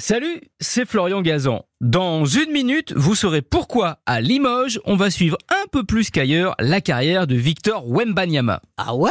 Salut, c'est Florian Gazan. Dans une minute, vous saurez pourquoi à Limoges, on va suivre un peu plus qu'ailleurs la carrière de Victor Wembanyama. Ah ouais?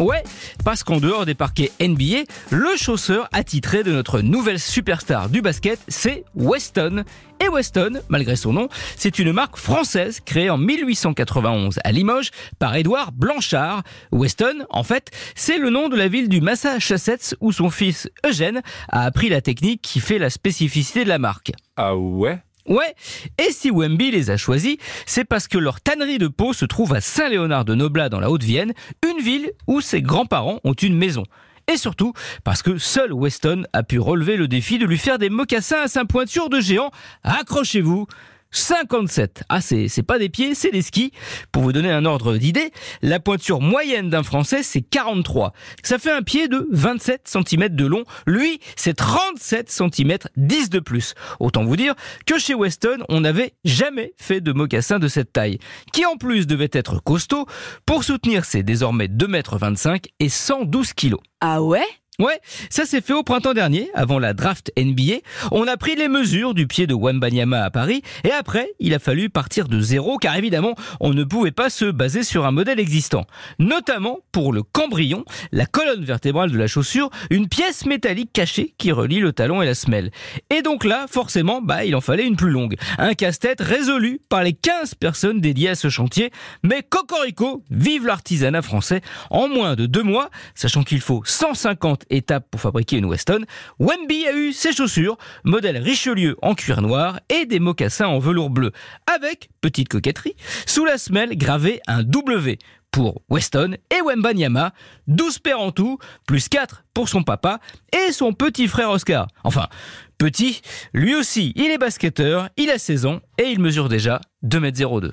Ouais, parce qu'en dehors des parquets NBA, le chausseur attitré de notre nouvelle superstar du basket, c'est Weston. Et Weston, malgré son nom, c'est une marque française créée en 1891 à Limoges par Édouard Blanchard. Weston, en fait, c'est le nom de la ville du Massachusetts où son fils Eugène a appris la technique qui fait la spécificité de la marque. Ah ouais? Ouais, et si Wemby les a choisis, c'est parce que leur tannerie de peau se trouve à Saint-Léonard de Noblat dans la Haute-Vienne, une ville où ses grands-parents ont une maison. Et surtout, parce que seul Weston a pu relever le défi de lui faire des mocassins à sa pointure de géant. Accrochez-vous 57. Ah, c'est, c'est pas des pieds, c'est des skis. Pour vous donner un ordre d'idée, la pointure moyenne d'un Français, c'est 43. Ça fait un pied de 27 cm de long. Lui, c'est 37 cm, 10 de plus. Autant vous dire que chez Weston, on n'avait jamais fait de mocassin de cette taille. Qui en plus devait être costaud pour soutenir ses désormais 2 m 25 et 112 kg. Ah ouais? Ouais, ça s'est fait au printemps dernier, avant la draft NBA. On a pris les mesures du pied de Wembanyama à Paris, et après, il a fallu partir de zéro, car évidemment, on ne pouvait pas se baser sur un modèle existant. Notamment pour le cambrion, la colonne vertébrale de la chaussure, une pièce métallique cachée qui relie le talon et la semelle. Et donc là, forcément, bah, il en fallait une plus longue. Un casse-tête résolu par les 15 personnes dédiées à ce chantier. Mais cocorico, vive l'artisanat français. En moins de deux mois, sachant qu'il faut 150 étape pour fabriquer une Weston, Wemby a eu ses chaussures, modèle Richelieu en cuir noir et des mocassins en velours bleu, avec, petite coquetterie, sous la semelle gravé un W pour Weston et Wembanyama, 12 paires en tout, plus 4 pour son papa et son petit frère Oscar. Enfin, petit, lui aussi, il est basketteur, il a 16 ans et il mesure déjà 2m02.